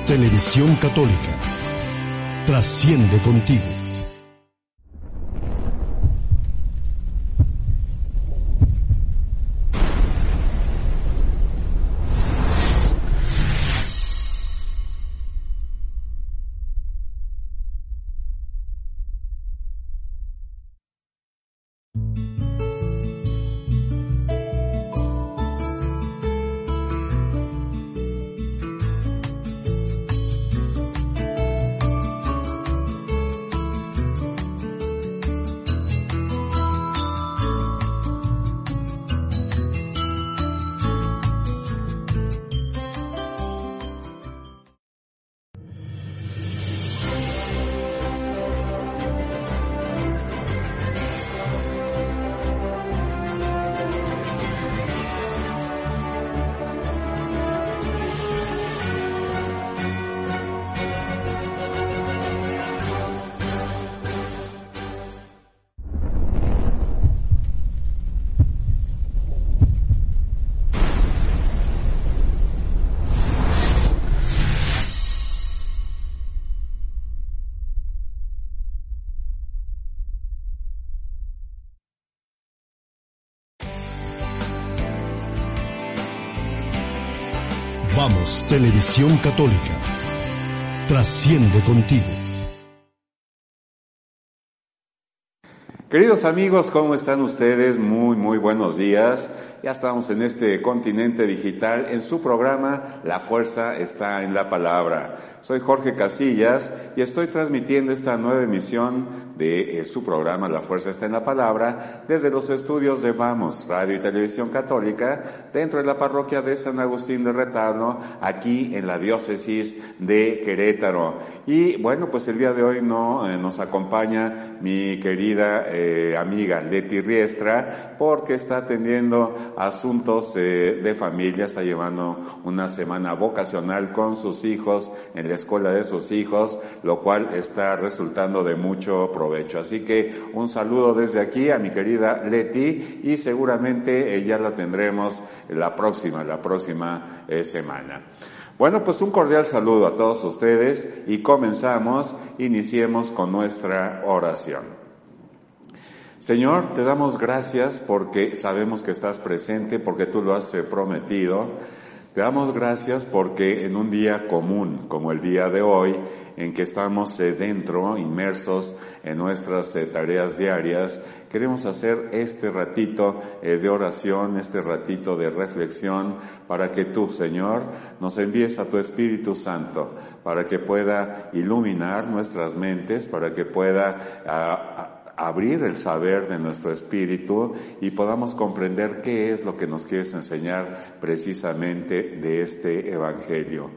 Televisión Católica. Trasciende contigo. Vamos, Televisión Católica. Trasciende contigo. Queridos amigos, ¿cómo están ustedes? Muy, muy buenos días. Ya estamos en este continente digital en su programa La Fuerza está en la Palabra. Soy Jorge Casillas y estoy transmitiendo esta nueva emisión de eh, su programa La Fuerza está en la Palabra desde los estudios de Vamos, Radio y Televisión Católica, dentro de la parroquia de San Agustín de Retablo, aquí en la diócesis de Querétaro. Y bueno, pues el día de hoy no eh, nos acompaña mi querida eh, amiga Leti Riestra porque está atendiendo asuntos de familia, está llevando una semana vocacional con sus hijos en la escuela de sus hijos, lo cual está resultando de mucho provecho. Así que un saludo desde aquí a mi querida Leti y seguramente ya la tendremos la próxima, la próxima eh, semana. Bueno, pues un cordial saludo a todos ustedes y comenzamos, iniciemos con nuestra oración. Señor, te damos gracias porque sabemos que estás presente, porque tú lo has eh, prometido. Te damos gracias porque en un día común como el día de hoy, en que estamos eh, dentro, inmersos en nuestras eh, tareas diarias, queremos hacer este ratito de oración, este ratito de reflexión, para que tú, Señor, nos envíes a tu Espíritu Santo, para que pueda iluminar nuestras mentes, para que pueda ah, abrir el saber de nuestro espíritu y podamos comprender qué es lo que nos quieres enseñar precisamente de este Evangelio.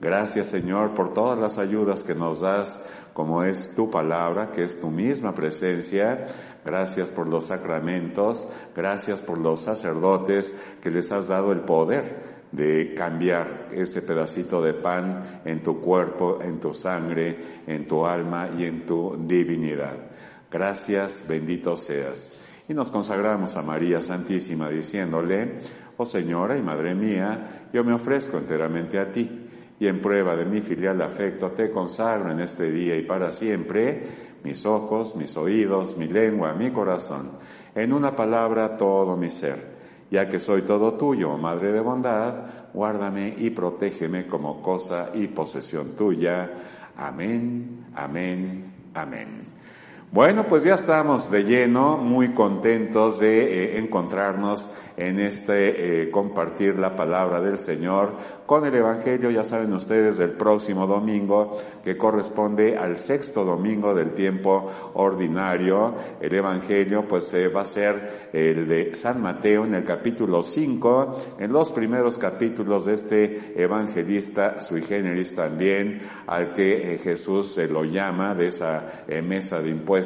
Gracias Señor por todas las ayudas que nos das, como es tu palabra, que es tu misma presencia. Gracias por los sacramentos, gracias por los sacerdotes que les has dado el poder de cambiar ese pedacito de pan en tu cuerpo, en tu sangre, en tu alma y en tu divinidad. Gracias, bendito seas. Y nos consagramos a María Santísima diciéndole, oh Señora y Madre mía, yo me ofrezco enteramente a ti y en prueba de mi filial afecto te consagro en este día y para siempre mis ojos, mis oídos, mi lengua, mi corazón, en una palabra todo mi ser. Ya que soy todo tuyo, Madre de bondad, guárdame y protégeme como cosa y posesión tuya. Amén, amén, amén. Bueno, pues ya estamos de lleno, muy contentos de eh, encontrarnos en este eh, compartir la palabra del Señor con el Evangelio, ya saben ustedes, del próximo domingo, que corresponde al sexto domingo del tiempo ordinario. El Evangelio pues eh, va a ser el de San Mateo en el capítulo 5, en los primeros capítulos de este evangelista sui generis también, al que Jesús lo llama de esa mesa de impuestos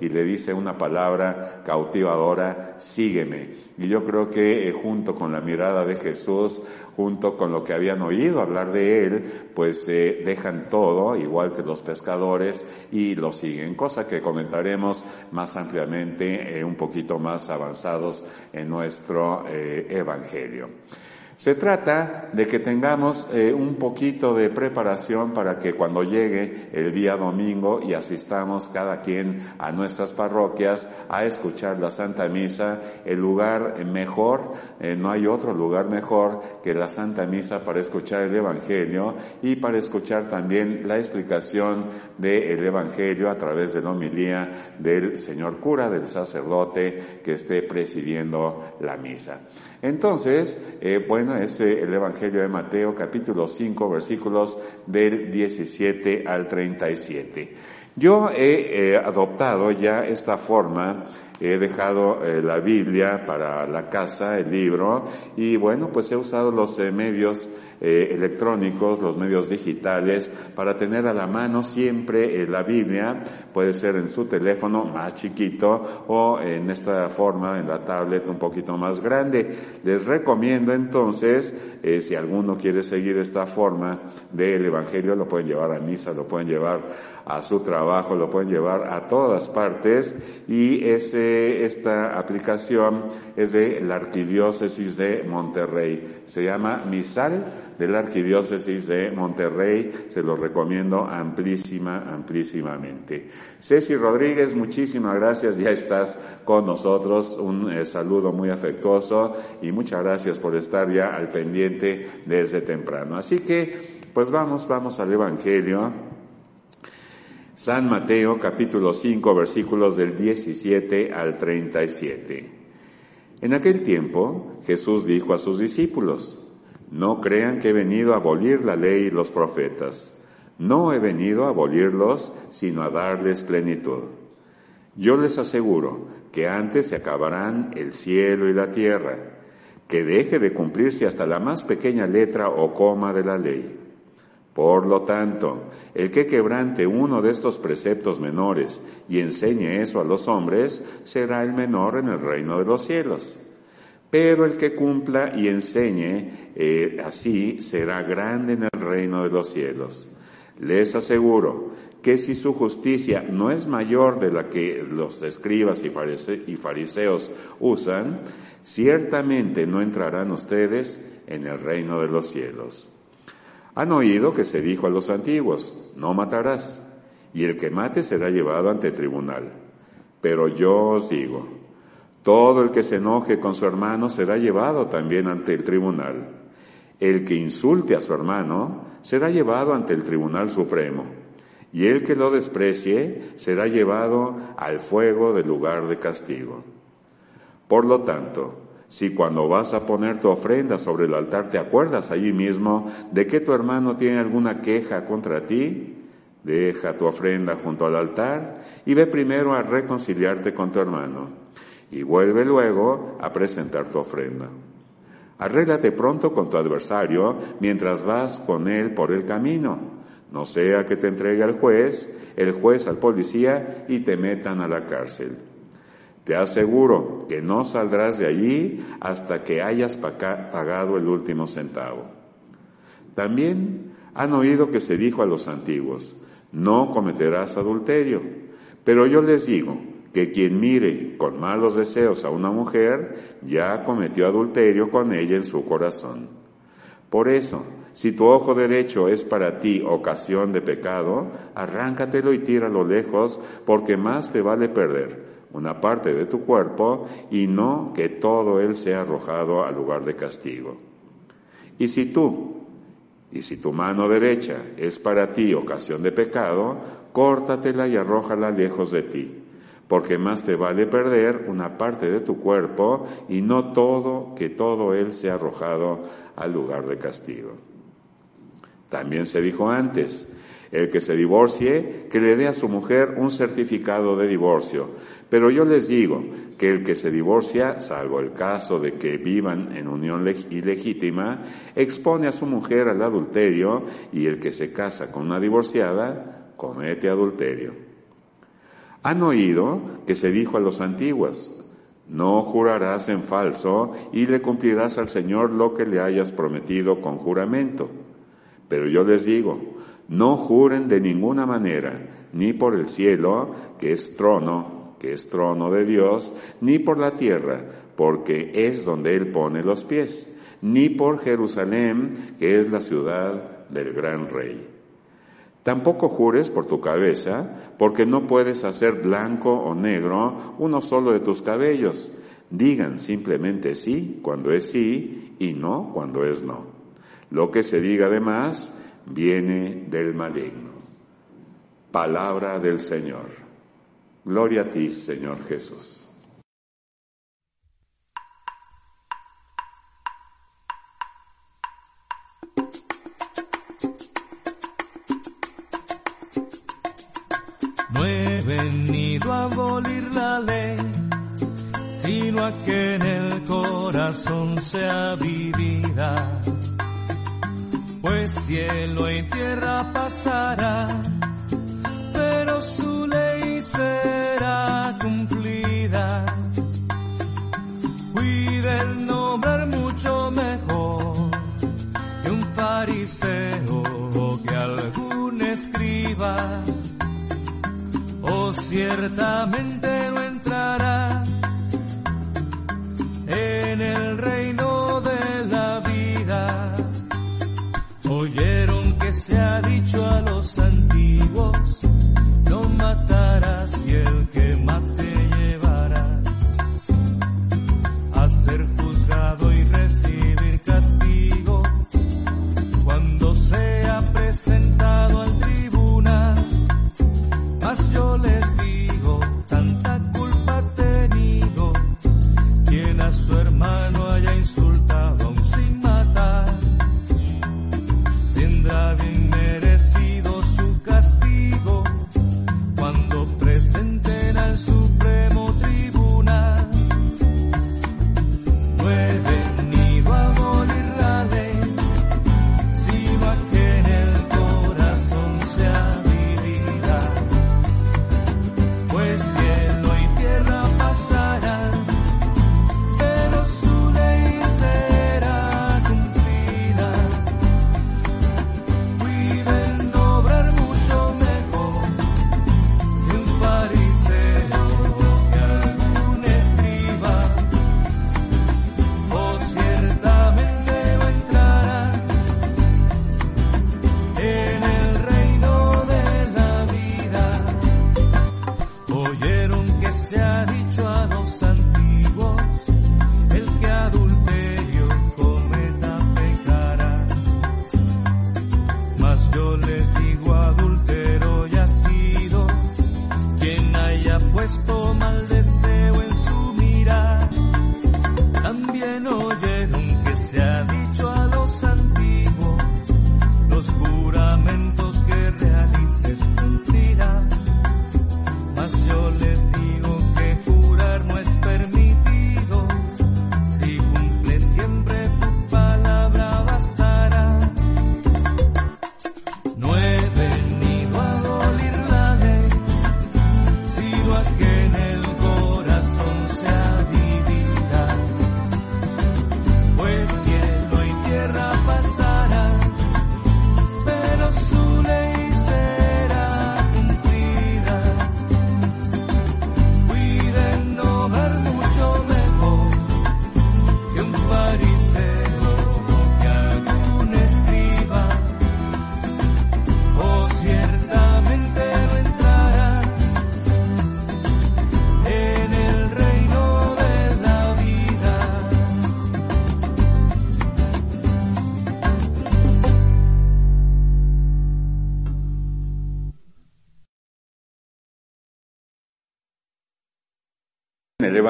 y le dice una palabra cautivadora, sígueme. Y yo creo que junto con la mirada de Jesús, junto con lo que habían oído hablar de él, pues eh, dejan todo, igual que los pescadores, y lo siguen, cosa que comentaremos más ampliamente, eh, un poquito más avanzados en nuestro eh, Evangelio. Se trata de que tengamos eh, un poquito de preparación para que cuando llegue el día domingo y asistamos cada quien a nuestras parroquias a escuchar la Santa Misa, el lugar mejor, eh, no hay otro lugar mejor que la Santa Misa para escuchar el Evangelio y para escuchar también la explicación del Evangelio a través de la homilía del señor cura, del sacerdote que esté presidiendo la misa. Entonces, eh, bueno, es el Evangelio de Mateo capítulo 5 versículos del 17 al 37. Yo he adoptado ya esta forma he dejado eh, la Biblia para la casa, el libro, y bueno, pues he usado los eh, medios eh, electrónicos, los medios digitales, para tener a la mano siempre la Biblia, puede ser en su teléfono más chiquito o en esta forma, en la tablet un poquito más grande. Les recomiendo entonces, si alguno quiere seguir esta forma del Evangelio, lo pueden llevar a misa, lo pueden llevar a su trabajo, lo pueden llevar a todas partes y ese, esta aplicación es de la Arquidiócesis de Monterrey. Se llama Misal de la Arquidiócesis de Monterrey. Se lo recomiendo amplísima, amplísimamente. Ceci Rodríguez, muchísimas gracias. Ya estás con nosotros. Un eh, saludo muy afectuoso y muchas gracias por estar ya al pendiente desde temprano. Así que, pues vamos, vamos al Evangelio. San Mateo capítulo 5 versículos del 17 al 37. En aquel tiempo Jesús dijo a sus discípulos, no crean que he venido a abolir la ley y los profetas. No he venido a abolirlos, sino a darles plenitud. Yo les aseguro que antes se acabarán el cielo y la tierra, que deje de cumplirse hasta la más pequeña letra o coma de la ley. Por lo tanto, el que quebrante uno de estos preceptos menores y enseñe eso a los hombres, será el menor en el reino de los cielos. Pero el que cumpla y enseñe eh, así será grande en el reino de los cielos. Les aseguro que si su justicia no es mayor de la que los escribas y fariseos usan, ciertamente no entrarán ustedes en el reino de los cielos. Han oído que se dijo a los antiguos, no matarás, y el que mate será llevado ante tribunal. Pero yo os digo, todo el que se enoje con su hermano será llevado también ante el tribunal. El que insulte a su hermano será llevado ante el tribunal supremo, y el que lo desprecie será llevado al fuego del lugar de castigo. Por lo tanto, si cuando vas a poner tu ofrenda sobre el altar te acuerdas allí mismo de que tu hermano tiene alguna queja contra ti, deja tu ofrenda junto al altar y ve primero a reconciliarte con tu hermano y vuelve luego a presentar tu ofrenda. Arréglate pronto con tu adversario mientras vas con él por el camino. No sea que te entregue al juez, el juez al policía y te metan a la cárcel. Te aseguro que no saldrás de allí hasta que hayas pagado el último centavo. También han oído que se dijo a los antiguos, no cometerás adulterio. Pero yo les digo que quien mire con malos deseos a una mujer, ya cometió adulterio con ella en su corazón. Por eso, si tu ojo derecho es para ti ocasión de pecado, arráncatelo y tíralo lejos, porque más te vale perder una parte de tu cuerpo y no que todo él sea arrojado al lugar de castigo. Y si tú, y si tu mano derecha es para ti ocasión de pecado, córtatela y arrójala lejos de ti, porque más te vale perder una parte de tu cuerpo y no todo que todo él sea arrojado al lugar de castigo. También se dijo antes, el que se divorcie, que le dé a su mujer un certificado de divorcio, pero yo les digo que el que se divorcia, salvo el caso de que vivan en unión ilegítima, expone a su mujer al adulterio y el que se casa con una divorciada comete adulterio. Han oído que se dijo a los antiguos, no jurarás en falso y le cumplirás al Señor lo que le hayas prometido con juramento. Pero yo les digo, no juren de ninguna manera, ni por el cielo, que es trono que es trono de Dios, ni por la tierra, porque es donde Él pone los pies, ni por Jerusalén, que es la ciudad del gran rey. Tampoco jures por tu cabeza, porque no puedes hacer blanco o negro uno solo de tus cabellos. Digan simplemente sí cuando es sí y no cuando es no. Lo que se diga además viene del maligno. Palabra del Señor. Gloria a ti, Señor Jesús. No he venido a abolir la ley, sino a que en el corazón sea vivida. Pues cielo y tierra pasará, pero su ley será cumplida. Cuide el nombre mucho mejor que un fariseo o que algún escriba o ciertamente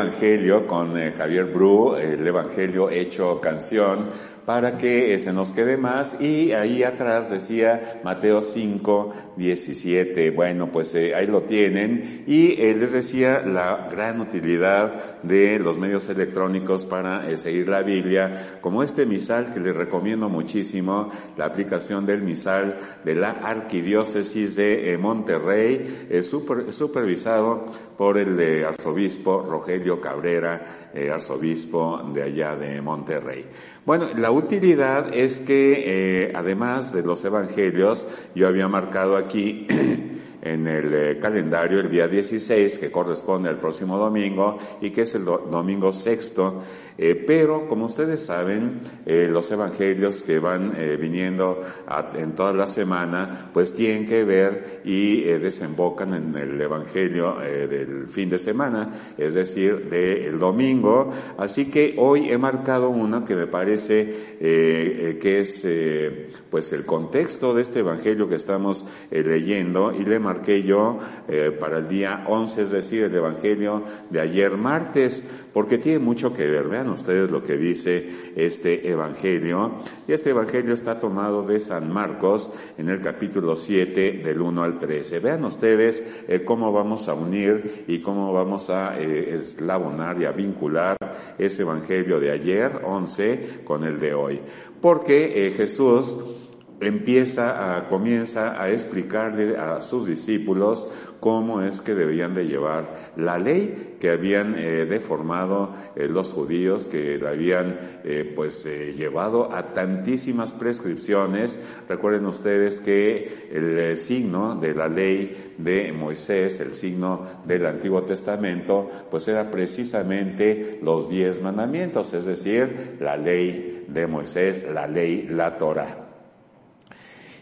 El Evangelio con eh, Javier Bru, el Evangelio hecho canción, para que eh, se nos quede más. Y ahí atrás decía Mateo 5, 17. Bueno, pues eh, ahí lo tienen. Y eh, les decía la gran utilidad de los medios electrónicos para seguir la Biblia, como este misal que les recomiendo muchísimo, la aplicación del misal de la Arquidiócesis de Monterrey, super- supervisado por el arzobispo Rogelio Cabrera, eh, arzobispo de allá de Monterrey. Bueno, la utilidad es que eh, además de los evangelios, yo había marcado aquí en el eh, calendario el día 16, que corresponde al próximo domingo y que es el do- domingo sexto, Eh, pero, como ustedes saben, eh, los evangelios que van eh, viniendo en toda la semana, pues tienen que ver y desembocan en el evangelio del fin de semana, es decir, del domingo. Así que hoy he marcado uno que me parece que es pues el contexto de este evangelio que estamos leyendo y le marqué yo para el día 11, es decir, el evangelio de ayer martes, porque tiene mucho que ver. Vean ustedes lo que dice este Evangelio. Y este Evangelio está tomado de San Marcos en el capítulo 7 del 1 al 13. Vean ustedes eh, cómo vamos a unir y cómo vamos a eh, eslabonar y a vincular ese Evangelio de ayer, 11, con el de hoy. Porque eh, Jesús empieza a, comienza a explicarle a sus discípulos cómo es que debían de llevar la ley que habían eh, deformado eh, los judíos, que la habían eh, pues llevado a tantísimas prescripciones. Recuerden ustedes que el signo de la ley de Moisés, el signo del Antiguo Testamento, pues era precisamente los diez mandamientos, es decir, la ley de Moisés, la ley, la Torah.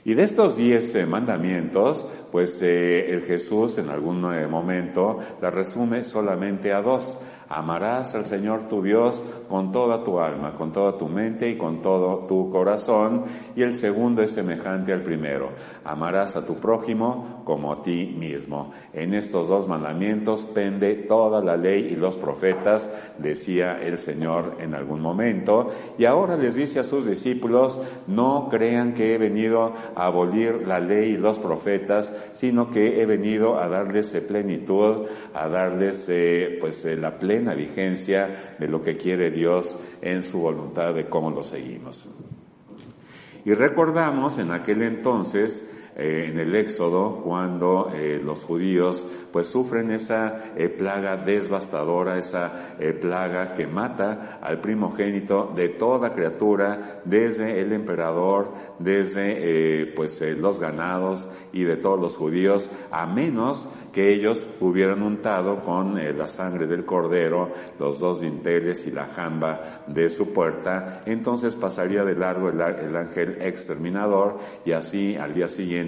Y de estos diez eh, mandamientos, pues eh, el Jesús en algún eh, momento la resume solamente a dos. Amarás al Señor tu Dios con toda tu alma, con toda tu mente y con todo tu corazón. Y el segundo es semejante al primero. Amarás a tu prójimo como a ti mismo. En estos dos mandamientos pende toda la ley y los profetas, decía el Señor en algún momento. Y ahora les dice a sus discípulos, no crean que he venido a abolir la ley y los profetas, sino que he venido a darles plenitud, a darles eh, pues eh, la plenitud vigencia de lo que quiere Dios en su voluntad de cómo lo seguimos. Y recordamos en aquel entonces eh, en el Éxodo cuando eh, los judíos pues sufren esa eh, plaga devastadora, esa plaga que mata al primogénito de toda criatura, desde el emperador, desde pues los ganados y de todos los judíos, a menos que ellos hubieran untado con la sangre del cordero los dos dinteles y la jamba de su puerta, entonces pasaría de largo el ángel exterminador y así al día siguiente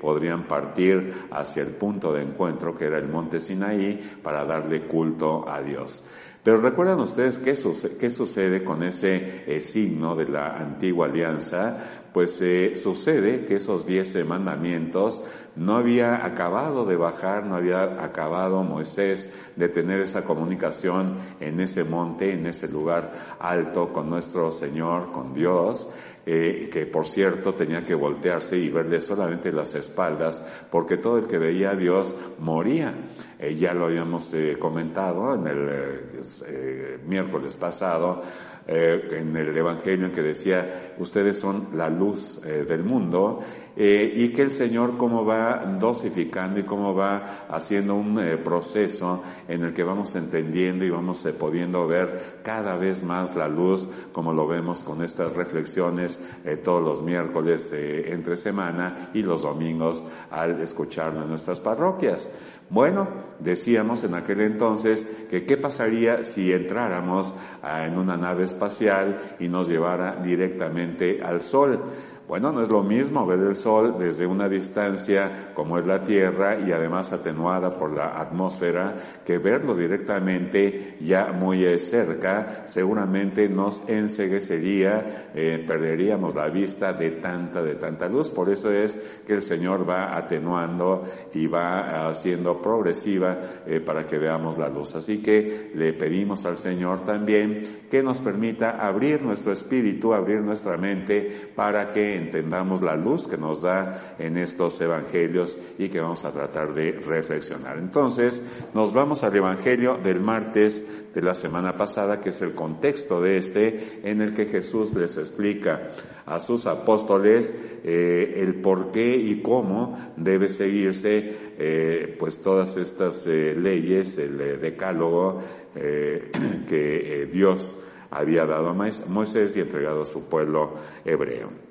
podrían partir hacia el punto de encuentro que era el monte Sinaí para darle culto a Dios. Pero recuerdan ustedes qué, sucede con ese eh, signo de la antigua alianza, pues eh, sucede que esos diez mandamientos no había acabado de bajar, no había acabado Moisés de tener esa comunicación en ese monte, en ese lugar alto con nuestro Señor, con Dios, eh, que por cierto tenía que voltearse y verle solamente las espaldas, porque todo el que veía a Dios moría. Eh, ya lo habíamos eh, comentado en el miércoles pasado, en el Evangelio en que decía, ustedes son la luz del mundo, y que el Señor cómo va dosificando y cómo va haciendo un proceso en el que vamos entendiendo y vamos pudiendo ver cada vez más la luz, como lo vemos con estas reflexiones eh, todos los miércoles eh, entre semana y los domingos al escucharlo en nuestras parroquias. Bueno, decíamos en aquel entonces que qué pasaría si entráramos ah, en una nave espacial y nos llevara directamente al Sol. Bueno, no es lo mismo ver el Sol desde una distancia como es la Tierra y además atenuada por la atmósfera que verlo directamente ya muy eh, cerca seguramente nos enseguecería, eh, perderíamos la vista de tanta, de tanta luz. Por eso es que el Señor va atenuando y va haciendo progresiva eh, para que veamos la luz. Así que le pedimos al Señor también que nos permita abrir nuestro espíritu, abrir nuestra mente para que entendamos la luz que nos da en estos evangelios y que vamos a tratar de reflexionar. Entonces, nos vamos al evangelio del martes de la semana pasada, que es el contexto de este, en el que Jesús les explica a sus apóstoles eh, el por qué y cómo debe seguirse eh, pues todas estas eh, leyes, el decálogo que Dios había dado a Moisés y entregado a su pueblo hebreo.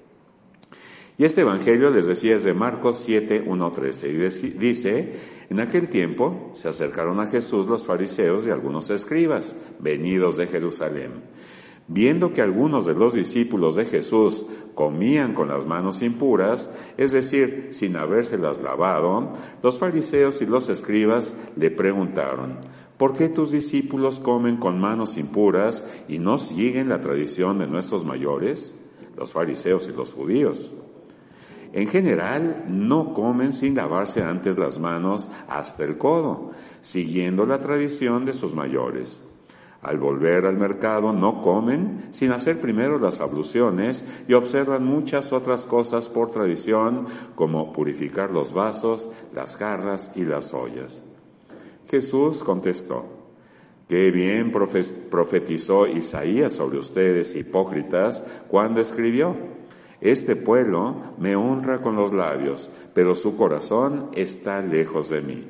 Y este Evangelio, les decía, es de Marcos 7, 1, 13. Y dice, en aquel tiempo se acercaron a Jesús los fariseos y algunos escribas, venidos de Jerusalén. Viendo que algunos de los discípulos de Jesús comían con las manos impuras, es decir, sin habérselas lavado, los fariseos y los escribas le preguntaron, ¿por qué tus discípulos comen con manos impuras y no siguen la tradición de nuestros mayores, los fariseos y los judíos? En general, no comen sin lavarse antes las manos hasta el codo, siguiendo la tradición de sus mayores. Al volver al mercado no comen sin hacer primero las abluciones y observan muchas otras cosas por tradición, como purificar los vasos, las jarras y las ollas. Jesús contestó, Qué bien profetizó Isaías sobre ustedes, hipócritas, cuando escribió, este pueblo me honra con los labios, pero su corazón está lejos de mí.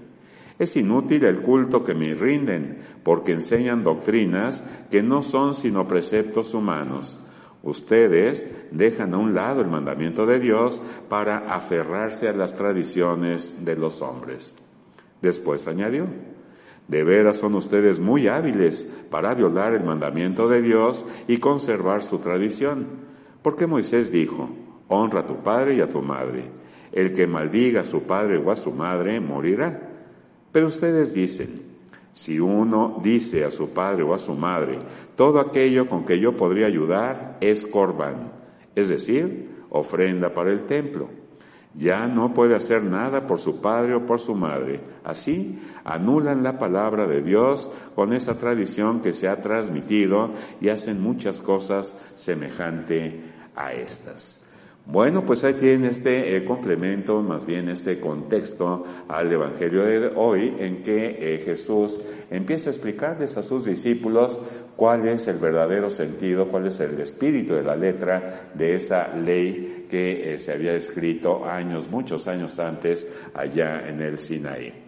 Es inútil el culto que me rinden, porque enseñan doctrinas que no son sino preceptos humanos. Ustedes dejan a un lado el mandamiento de Dios para aferrarse a las tradiciones de los hombres. Después añadió, de veras son ustedes muy hábiles para violar el mandamiento de Dios y conservar su tradición porque Moisés dijo, honra a tu padre y a tu madre. El que maldiga a su padre o a su madre morirá. Pero ustedes dicen, si uno dice a su padre o a su madre, todo aquello con que yo podría ayudar es corbán, es decir, ofrenda para el templo. Ya no puede hacer nada por su padre o por su madre. Así anulan la palabra de Dios con esa tradición que se ha transmitido y hacen muchas cosas semejante a estas. Bueno, pues ahí tienen este eh, complemento, más bien este contexto al Evangelio de hoy, en que eh, Jesús empieza a explicarles a sus discípulos cuál es el verdadero sentido, cuál es el espíritu de la letra de esa ley que eh, se había escrito años, muchos años antes, allá en el Sinaí.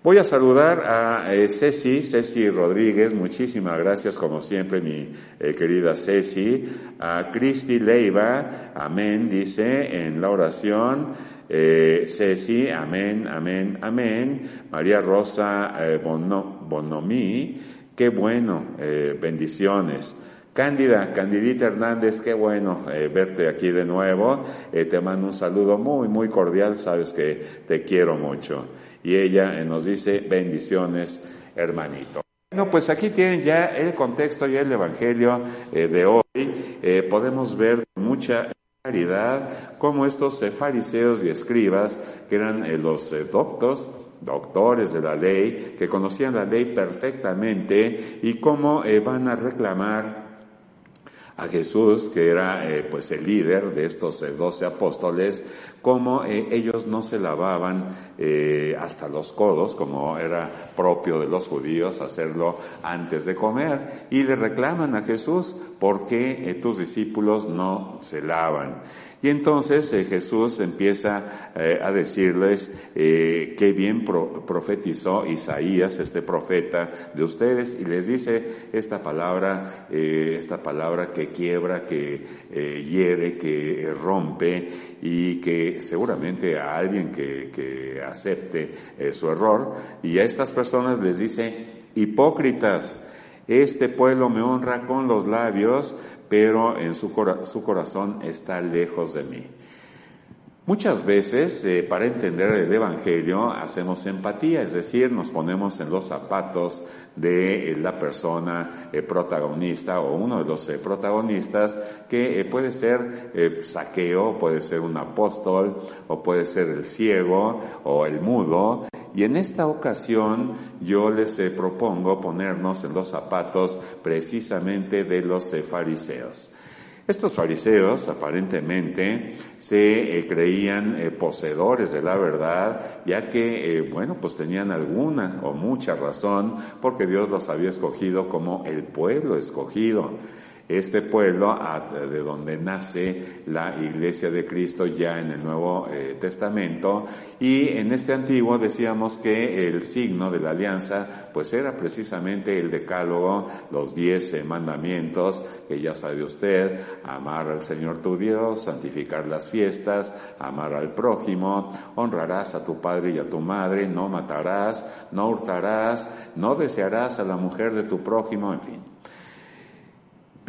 Voy a saludar a eh, Ceci, Ceci Rodríguez, muchísimas gracias como siempre mi eh, querida Ceci, a Cristi Leiva, amén, dice en la oración, eh, Ceci, amén, amén, amén, María Rosa Bonomí, qué bueno, bendiciones. Cándida, Candidita Hernández, qué bueno verte aquí de nuevo. te mando un saludo muy, muy cordial, sabes que te quiero mucho y ella eh, nos dice bendiciones, hermanito. Bueno, pues aquí tienen ya el contexto y el Evangelio eh, de hoy. Eh, podemos ver mucha claridad cómo estos fariseos y escribas, que eran los doctos, doctores de la ley, que conocían la ley perfectamente y cómo van a reclamar a Jesús, que era eh, pues el líder de estos eh, doce apóstoles, como eh, ellos no se lavaban hasta los codos, como era propio de los judíos hacerlo antes de comer, y le reclaman a Jesús, ¿por qué tus discípulos no se lavan? Y entonces eh, Jesús empieza eh, a decirles eh, qué bien profetizó Isaías, este profeta de ustedes, y les dice esta palabra, esta palabra que quiebra, que hiere, que rompe y que seguramente a alguien que, que acepte su error, y a estas personas les dice, hipócritas, este pueblo me honra con los labios, pero en su, su corazón está lejos de mí. Muchas veces, eh, para entender el Evangelio, hacemos empatía, es decir, nos ponemos en los zapatos de eh, la persona eh, protagonista o uno de los protagonistas, que puede ser saqueo, puede ser un apóstol, o puede ser el ciego o el mudo. Y en esta ocasión yo les propongo ponernos en los zapatos precisamente de los fariseos. Estos fariseos aparentemente se eh, creían eh, poseedores de la verdad, ya que, eh, bueno, pues tenían alguna o mucha razón porque Dios los había escogido como el pueblo escogido. Este pueblo de donde nace la iglesia de Cristo ya en el Nuevo eh, Testamento y en este antiguo decíamos que el signo de la alianza pues era precisamente el decálogo, los diez eh, mandamientos que ya sabe usted, amar al Señor tu Dios, santificar las fiestas, amar al prójimo, honrarás a tu padre y a tu madre, no matarás, no hurtarás, no desearás a la mujer de tu prójimo, en fin.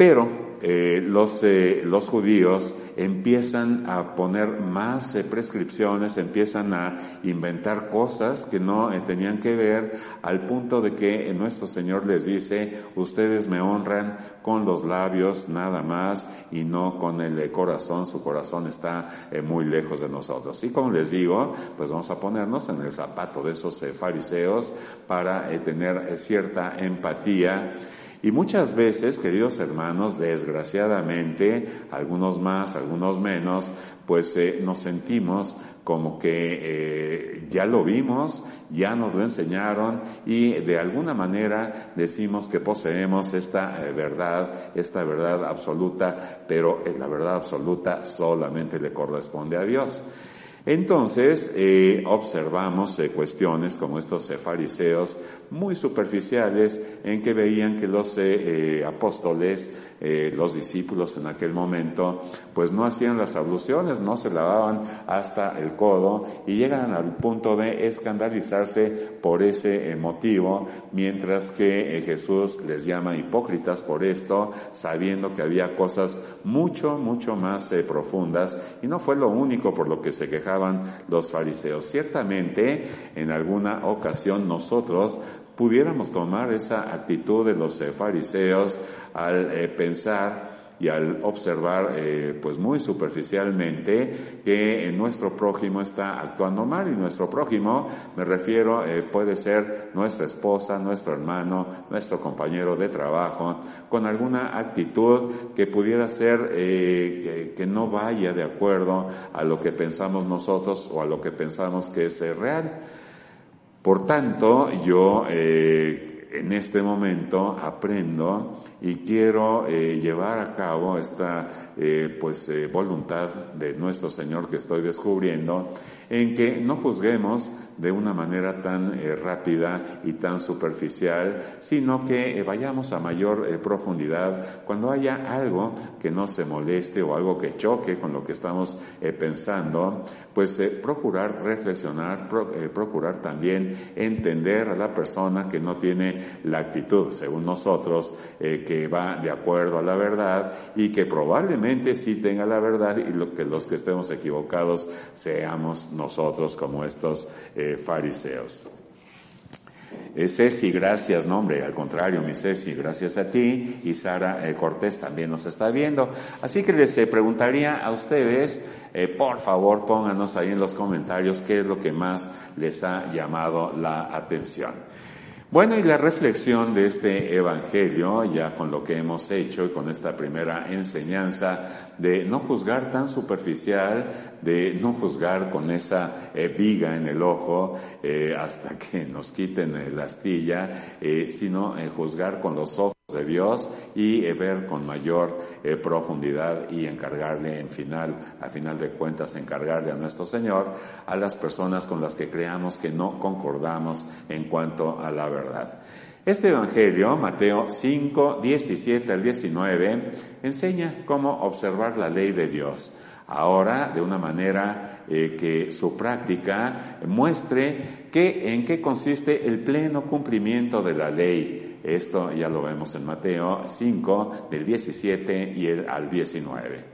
Pero eh, los, eh, los, judíos empiezan a poner más eh, prescripciones, empiezan a inventar cosas que no tenían que ver, al punto de que nuestro Señor les dice, ustedes me honran con los labios nada más y no con el corazón, su corazón está muy lejos de nosotros. Y como les digo, pues vamos a ponernos en el zapato de esos fariseos para tener cierta empatía y muchas veces, queridos hermanos, desgraciadamente, algunos más, algunos menos, pues eh, nos sentimos como que eh, ya lo vimos, ya nos lo enseñaron y de alguna manera decimos que poseemos esta eh, verdad, esta verdad absoluta, pero la verdad absoluta solamente le corresponde a Dios. Entonces, eh, observamos eh, cuestiones como estos eh, fariseos muy superficiales en que veían que los apóstoles, los discípulos en aquel momento, pues no hacían las abluciones, no se lavaban hasta el codo y llegan al punto de escandalizarse por ese motivo, mientras que Jesús les llama hipócritas por esto, sabiendo que había cosas mucho, mucho más profundas y no fue lo único por lo que se quejaron los fariseos. Ciertamente, en alguna ocasión nosotros pudiéramos tomar esa actitud de los eh, fariseos al eh, pensar y al observar eh, pues muy superficialmente que nuestro prójimo está actuando mal y nuestro prójimo me refiero eh, puede ser nuestra esposa, nuestro hermano, nuestro compañero de trabajo con alguna actitud que pudiera ser eh, que no vaya de acuerdo a lo que pensamos nosotros o a lo que pensamos que es real. Por tanto, yo en este momento aprendo y quiero eh, llevar a cabo esta eh, pues eh, voluntad de nuestro Señor que estoy descubriendo en que no juzguemos de una manera tan rápida y tan superficial, sino que vayamos a mayor profundidad cuando haya algo que no se moleste o algo que choque con lo que estamos pensando, pues procurar reflexionar, procurar también entender a la persona que no tiene la actitud, según nosotros, que va de acuerdo a la verdad y que probablemente sí tenga la verdad y lo, que los que estemos equivocados seamos nosotros como estos eh, fariseos. Eh, Ceci, gracias, nombre, al contrario, mi Ceci, gracias a ti. Y Sara eh, Cortés también nos está viendo. Así que les preguntaría a ustedes, por favor, pónganos ahí en los comentarios qué es lo que más les ha llamado la atención. Bueno, y la reflexión de este Evangelio, ya con lo que hemos hecho y con esta primera enseñanza de no juzgar tan superficial, de no juzgar con esa eh, viga en el ojo eh, hasta que nos quiten la astilla, eh, sino juzgar con los ojos de Dios y eh, ver con mayor eh, profundidad y encargarle en final, a final de cuentas, encargarle a nuestro Señor a las personas con las que creamos que no concordamos en cuanto a la verdad. Este Evangelio, Mateo 5, 17 al 19, enseña cómo observar la ley de Dios. Ahora, de una manera eh, que su práctica muestre que, en qué consiste el pleno cumplimiento de la ley esto ya lo vemos en Mateo 5, del 17 y al 19.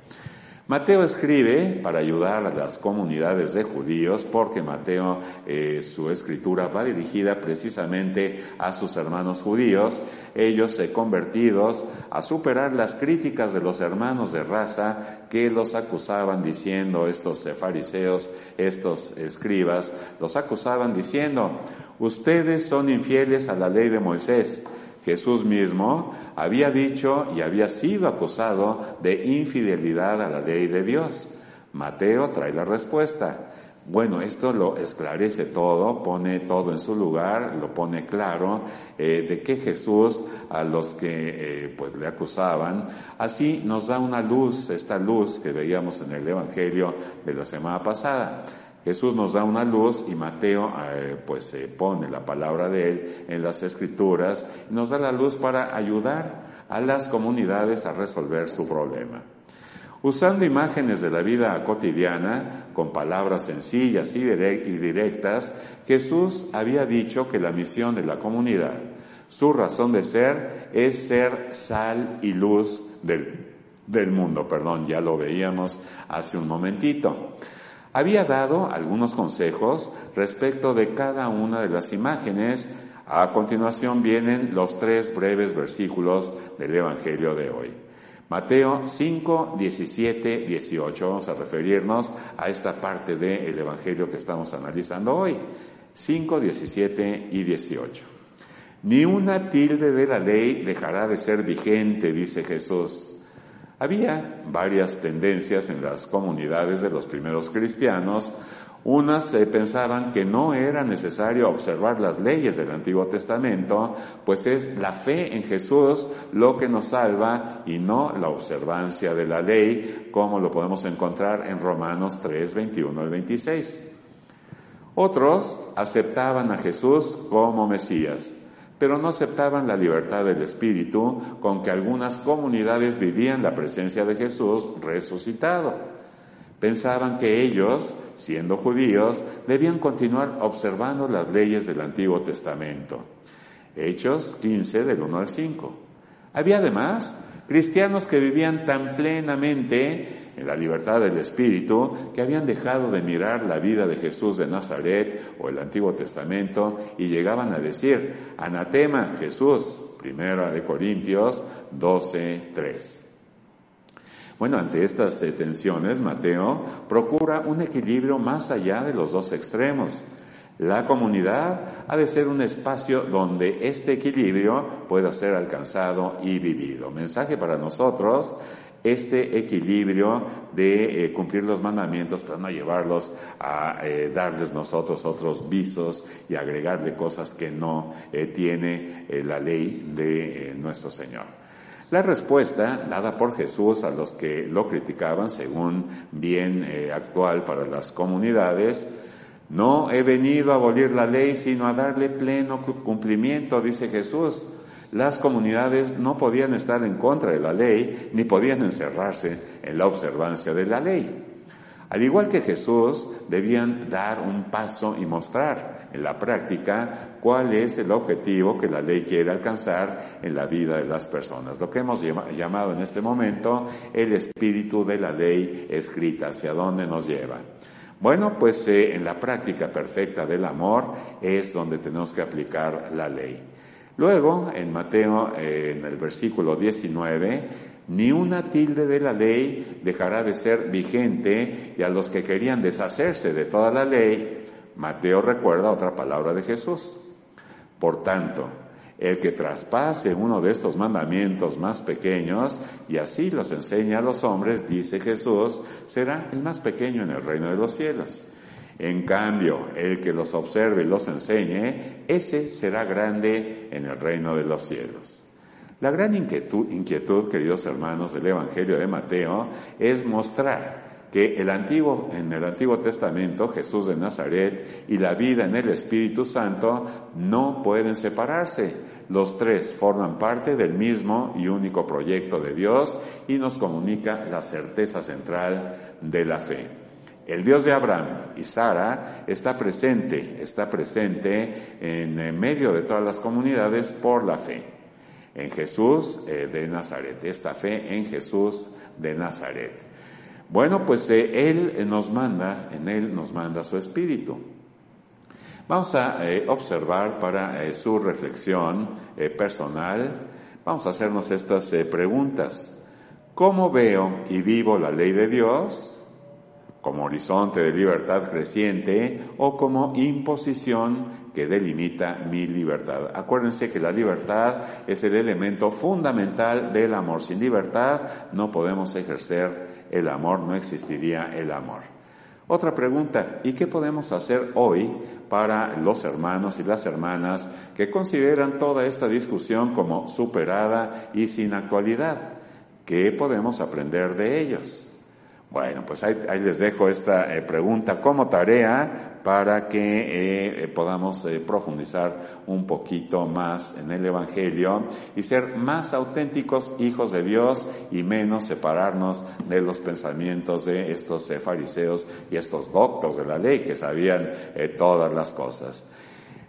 Mateo escribe para ayudar a las comunidades de judíos porque Mateo, eh, su escritura va dirigida precisamente a sus hermanos judíos, ellos convertidos a superar las críticas de los hermanos de raza que los acusaban diciendo, estos fariseos, estos escribas, los acusaban diciendo, ustedes son infieles a la ley de Moisés Jesús mismo había dicho y había sido acusado de infidelidad a la ley de Dios. Mateo trae la respuesta. Bueno, esto lo esclarece todo, pone todo en su lugar, lo pone claro eh, de que Jesús a los que eh, pues le acusaban, así nos da una luz, esta luz que veíamos en el Evangelio de la semana pasada. Jesús nos da una luz y Mateo eh, pues se pone la palabra de él en las escrituras y nos da la luz para ayudar a las comunidades a resolver su problema. Usando imágenes de la vida cotidiana, con palabras sencillas y directas, Jesús había dicho que la misión de la comunidad, su razón de ser, es ser sal y luz del, del mundo. Perdón, ya lo veíamos hace un momentito. Había dado algunos consejos respecto de cada una de las imágenes. A continuación vienen los tres breves versículos del Evangelio de hoy. Mateo 5, 17, 18. Vamos a referirnos a esta parte del Evangelio que estamos analizando hoy. 5, 17 y 18. Ni una tilde de la ley dejará de ser vigente, dice Jesús. Había varias tendencias en las comunidades de los primeros cristianos unas eh, pensaban que no era necesario observar las leyes del Antiguo Testamento, pues es la fe en Jesús lo que nos salva y no la observancia de la ley, como lo podemos encontrar en Romanos 3, 21 al 26. Otros aceptaban a Jesús como Mesías, pero no aceptaban la libertad del Espíritu con que algunas comunidades vivían la presencia de Jesús resucitado. Pensaban que ellos, siendo judíos, debían continuar observando las leyes del Antiguo Testamento. Hechos 15 del 1 al 5. Había además cristianos que vivían tan plenamente en la libertad del Espíritu que habían dejado de mirar la vida de Jesús de Nazaret o el Antiguo Testamento y llegaban a decir, anatema Jesús, primera de Corintios 12, 3. Bueno, ante estas tensiones, Mateo procura un equilibrio más allá de los dos extremos. La comunidad ha de ser un espacio donde este equilibrio pueda ser alcanzado y vivido. Mensaje para nosotros, este equilibrio de eh, cumplir los mandamientos, pero no llevarlos a eh, darles nosotros otros visos y agregarle cosas que no tiene la ley de nuestro Señor. La respuesta dada por Jesús a los que lo criticaban, según bien eh, actual para las comunidades, no he venido a abolir la ley, sino a darle pleno cumplimiento, dice Jesús. Las comunidades no podían estar en contra de la ley, ni podían encerrarse en la observancia de la ley. Al igual que Jesús, debían dar un paso y mostrar en la práctica cuál es el objetivo que la ley quiere alcanzar en la vida de las personas. Lo que hemos llamado en este momento el espíritu de la ley escrita, hacia dónde nos lleva. Bueno, pues eh, en la práctica perfecta del amor es donde tenemos que aplicar la ley. Luego, en Mateo, eh, en el versículo 19, ni una tilde de la ley dejará de ser vigente y a los que querían deshacerse de toda la ley, Mateo recuerda otra palabra de Jesús. Por tanto, el que traspase uno de estos mandamientos más pequeños y así los enseña a los hombres, dice Jesús, será el más pequeño en el reino de los cielos. En cambio, el que los observe y los enseñe, ese será grande en el reino de los cielos. La gran inquietud, queridos hermanos, del Evangelio de Mateo es mostrar que el antiguo, en el Antiguo Testamento Jesús de Nazaret y la vida en el Espíritu Santo no pueden separarse. Los tres forman parte del mismo y único proyecto de Dios y nos comunica la certeza central de la fe. El Dios de Abraham y Sara está presente, está presente en medio de todas las comunidades por la fe en Jesús eh, de Nazaret, esta fe en Jesús de Nazaret. Bueno, pues eh, Él nos manda, en Él nos manda su Espíritu. Vamos a eh, observar para su reflexión personal, vamos a hacernos estas preguntas. ¿Cómo veo y vivo la ley de Dios? Como horizonte de libertad creciente o como imposición que delimita mi libertad. Acuérdense que la libertad es el elemento fundamental del amor. Sin libertad no podemos ejercer el amor, no existiría el amor. Otra pregunta, ¿y qué podemos hacer hoy para los hermanos y las hermanas que consideran toda esta discusión como superada y sin actualidad? ¿Qué podemos aprender de ellos? Bueno, pues ahí, les dejo esta eh, pregunta como tarea para que eh, eh, podamos profundizar un poquito más en el Evangelio y ser más auténticos hijos de Dios y menos separarnos de los pensamientos de estos fariseos y estos doctos de la ley que sabían todas las cosas.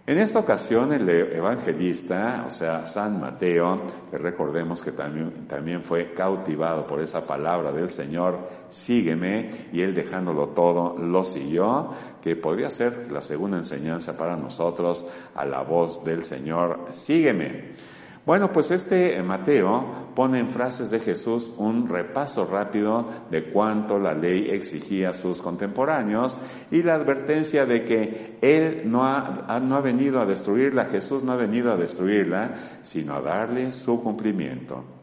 En esta ocasión el evangelista, o sea, San Mateo, que recordemos que también, también fue cautivado por esa palabra del Señor, sígueme, y él dejándolo todo, lo siguió, que podría ser la segunda enseñanza para nosotros a la voz del Señor, sígueme. Bueno, pues este Mateo pone en frases de Jesús un repaso rápido de cuánto la ley exigía a sus contemporáneos y la advertencia de que Él no ha, no ha venido a destruirla, Jesús no ha venido a destruirla, sino a darle su cumplimiento.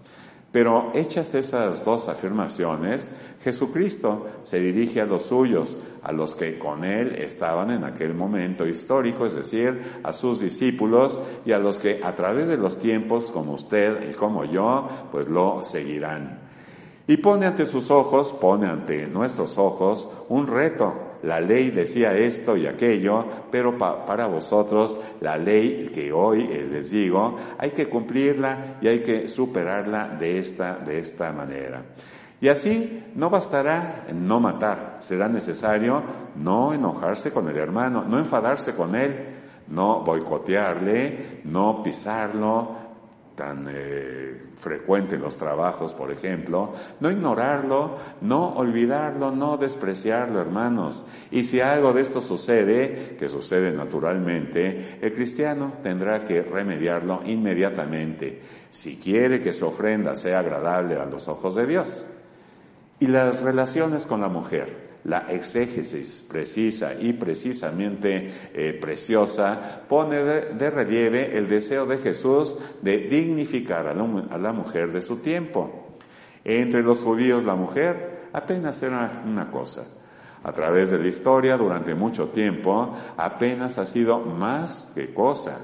Pero hechas esas dos afirmaciones, Jesucristo se dirige a los suyos, a los que con él estaban en aquel momento histórico, es decir, a sus discípulos y a los que a través de los tiempos, como usted y como yo, pues lo seguirán. Y pone ante sus ojos, pone ante nuestros ojos un reto, la ley decía esto y aquello, pero para vosotros la ley que hoy eh, les digo, hay que cumplirla y hay que superarla de esta, de esta manera. Y así no bastará no matar, será necesario no enojarse con el hermano, no enfadarse con él, no boicotearle, no pisarlo, tan eh, frecuente en los trabajos, por ejemplo, no ignorarlo, no olvidarlo, no despreciarlo, hermanos. Y si algo de esto sucede, que sucede naturalmente, el cristiano tendrá que remediarlo inmediatamente, si quiere que su ofrenda sea agradable a los ojos de Dios. Y las relaciones con la mujer la exégesis precisa y precisamente eh, preciosa pone de, relieve el deseo de Jesús de dignificar a la, mujer de su tiempo. Entre los judíos la mujer apenas era una cosa. A través de la historia, durante mucho tiempo, apenas ha sido más que cosa.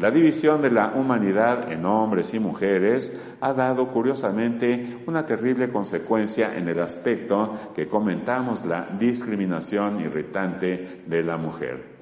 La división de la humanidad en hombres y mujeres ha dado curiosamente una terrible consecuencia en el aspecto que comentamos, la discriminación irritante de la mujer.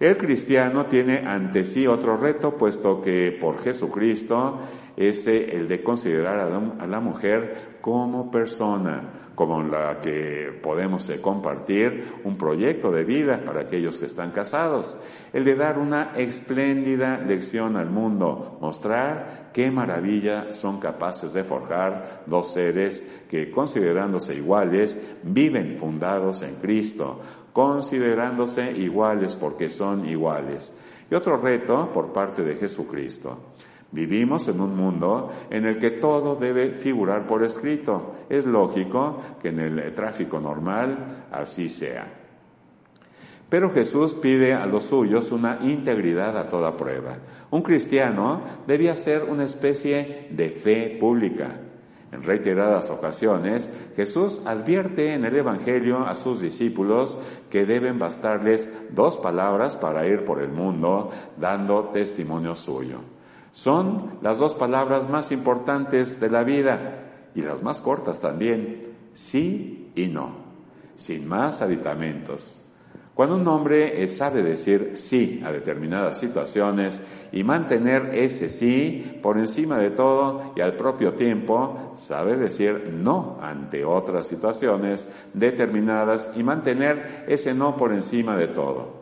El cristiano tiene ante sí otro reto, puesto que por Jesucristo es el de considerar a la mujer como persona, como la que podemos eh, compartir un proyecto de vida para aquellos que están casados, el de dar una espléndida lección al mundo, mostrar qué maravilla son capaces de forjar dos seres que considerándose iguales viven fundados en Cristo, considerándose iguales porque son iguales. Y otro reto por parte de Jesucristo Vivimos en un mundo en el que todo debe figurar por escrito. Es lógico que en el tráfico normal así sea. Pero Jesús pide a los suyos una integridad a toda prueba. Un cristiano debía ser una especie de fe pública. En reiteradas ocasiones, Jesús advierte en el Evangelio a sus discípulos que deben bastarles dos palabras para ir por el mundo dando testimonio suyo. Son las dos palabras más importantes de la vida y las más cortas también, sí y no, sin más aditamentos. Cuando un hombre sabe decir sí a determinadas situaciones y mantener ese sí por encima de todo y al propio tiempo sabe decir no ante otras situaciones determinadas y mantener ese no por encima de todo.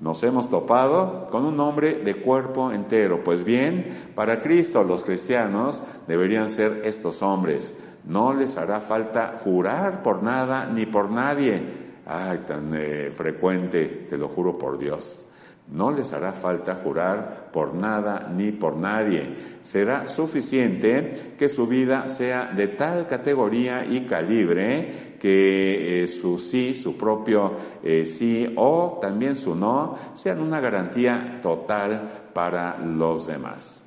Nos hemos topado con un hombre de cuerpo entero. Pues bien, para Cristo los cristianos deberían ser estos hombres. No les hará falta jurar por nada ni por nadie. Ay, tan eh, frecuente, te lo juro por Dios. No les hará falta jurar por nada ni por nadie. Será suficiente que su vida sea de tal categoría y calibre que eh, su sí, su propio eh, sí o también su no sean una garantía total para los demás.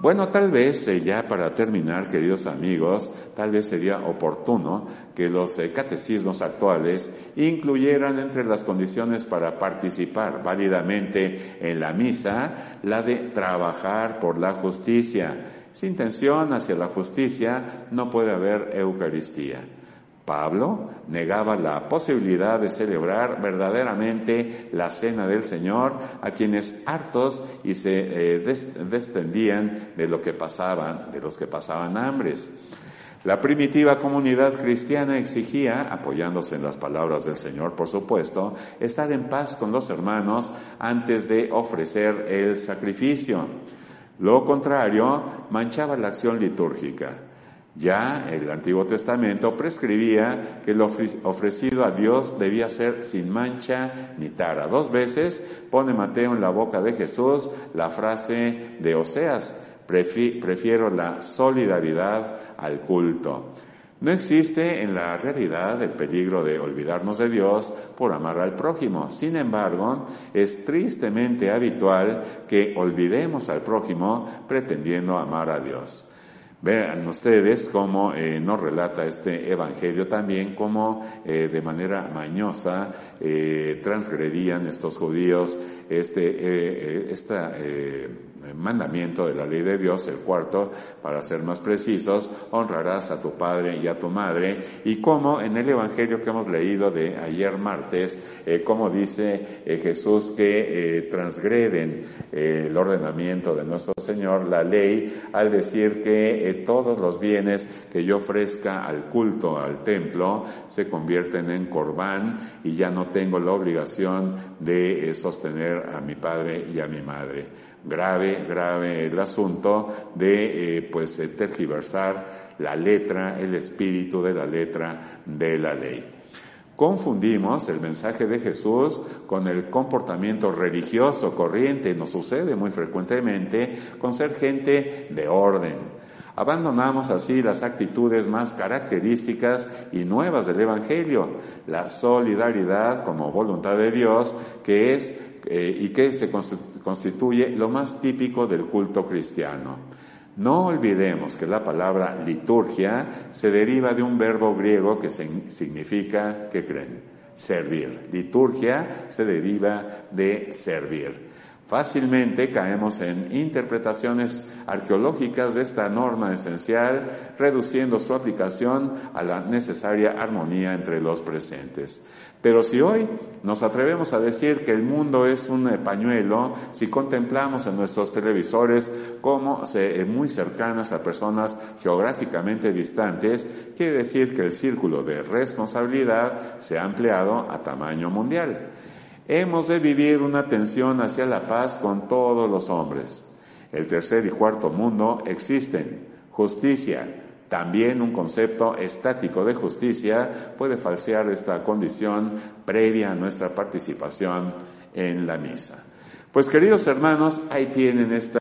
Bueno, tal vez ya para terminar, queridos amigos, tal vez sería oportuno que los eh, catecismos actuales incluyeran entre las condiciones para participar válidamente en la misa la de trabajar por la justicia. Sin tensión hacia la justicia no puede haber Eucaristía. Pablo negaba la posibilidad de celebrar verdaderamente la cena del Señor a quienes hartos y se eh, descendían de lo que pasaban, de los que pasaban hambres. La primitiva comunidad cristiana exigía, apoyándose en las palabras del Señor, por supuesto, estar en paz con los hermanos antes de ofrecer el sacrificio. Lo contrario manchaba la acción litúrgica. Ya el Antiguo Testamento prescribía que lo ofrecido a Dios debía ser sin mancha ni tara. Dos veces pone Mateo en la boca de Jesús la frase de Oseas, prefiero la solidaridad al culto. No existe en la realidad el peligro de olvidarnos de Dios por amar al prójimo. Sin embargo, es tristemente habitual que olvidemos al prójimo pretendiendo amar a Dios. Vean ustedes cómo eh, nos relata este Evangelio también, cómo eh, de manera mañosa eh, transgredían estos judíos este, esta mandamiento de la ley de Dios, el cuarto, para ser más precisos, honrarás a tu padre y a tu madre, y como en el Evangelio que hemos leído de ayer martes, eh, como dice eh, Jesús que eh, transgreden el ordenamiento de nuestro Señor, la ley, al decir que todos los bienes que yo ofrezca al culto, al templo, se convierten en corbán y ya no tengo la obligación de sostener a mi padre y a mi madre. Grave, grave el asunto de eh, pues eh, tergiversar la letra, el espíritu de la letra de la ley. Confundimos el mensaje de Jesús con el comportamiento religioso corriente, nos sucede muy frecuentemente con ser gente de orden. Abandonamos así las actitudes más características y nuevas del Evangelio, la solidaridad como voluntad de Dios, que es eh, y que se constituye lo más típico del culto cristiano. No olvidemos que la palabra liturgia se deriva de un verbo griego que significa, ¿qué creen? Servir. Liturgia se deriva de servir. Fácilmente caemos en interpretaciones arqueológicas de esta norma esencial, reduciendo su aplicación a la necesaria armonía entre los presentes. Pero si hoy nos atrevemos a decir que el mundo es un pañuelo, si contemplamos en nuestros televisores como se, eh, muy cercanas a personas geográficamente distantes, quiere decir que el círculo de responsabilidad se ha ampliado a tamaño mundial. Hemos de vivir una tensión hacia la paz con todos los hombres. El tercer y cuarto mundo existen. Justicia, también un concepto estático de justicia puede falsear esta condición previa a nuestra participación en la misa. Pues queridos hermanos, ahí tienen esta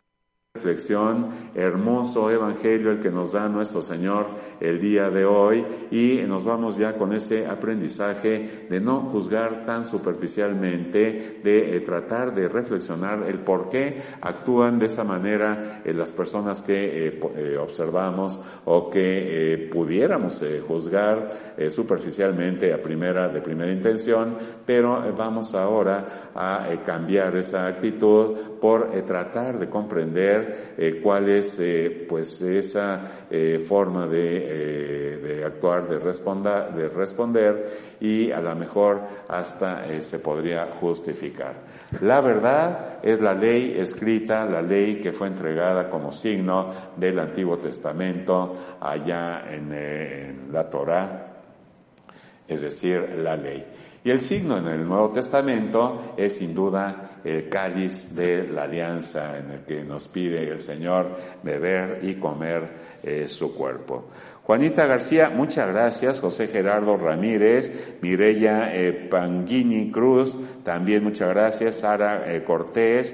reflexión, hermoso evangelio el que nos da nuestro Señor el día de hoy. Y nos vamos ya con ese aprendizaje de no juzgar tan superficialmente, de eh, tratar de reflexionar el por qué actúan de esa manera eh, las personas que eh, observamos o que pudiéramos juzgar superficialmente a primera, de primera intención, pero vamos ahora a cambiar esa actitud por tratar de comprender eh, cuál es eh, pues esa eh, forma de, actuar, de responder y a lo mejor hasta se podría justificar. La verdad es la ley escrita, la ley que fue entregada como signo del Antiguo Testamento allá en, en la Torá, es decir, la ley. Y el signo en el Nuevo Testamento es sin duda el cáliz de la alianza en el que nos pide el Señor beber y comer eh, su cuerpo. Juanita García, muchas gracias. José Gerardo Ramírez, Mirella eh, Panguini Cruz, también muchas gracias. Sara eh, Cortés,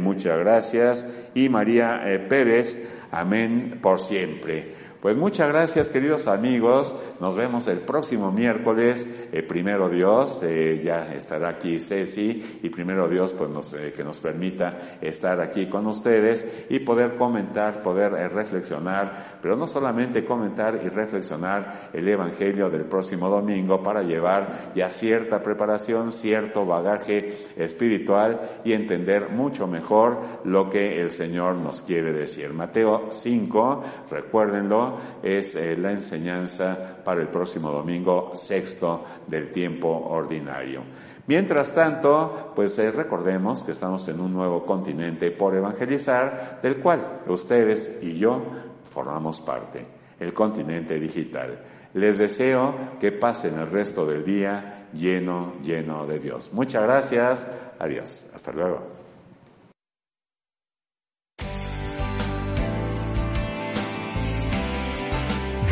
muchas gracias. Y María Pérez, amén por siempre. Pues muchas gracias queridos amigos, nos vemos el próximo miércoles, eh, primero Dios, eh, ya estará aquí Ceci y primero Dios pues nos, eh, que nos permita estar aquí con ustedes y poder comentar, poder reflexionar, pero no solamente comentar y reflexionar el Evangelio del próximo domingo para llevar ya cierta preparación, cierto bagaje espiritual y entender mucho mejor lo que el Señor nos quiere decir. Mateo 5, recuérdenlo, es eh, la enseñanza para el próximo domingo sexto del tiempo ordinario. Mientras tanto, pues eh, recordemos que estamos en un nuevo continente por evangelizar, del cual ustedes y yo formamos parte, el continente digital. Les deseo que pasen el resto del día lleno, lleno de Dios. Muchas gracias. Adiós. Hasta luego.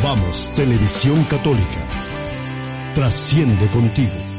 Vamos, Televisión Católica. Trasciende contigo.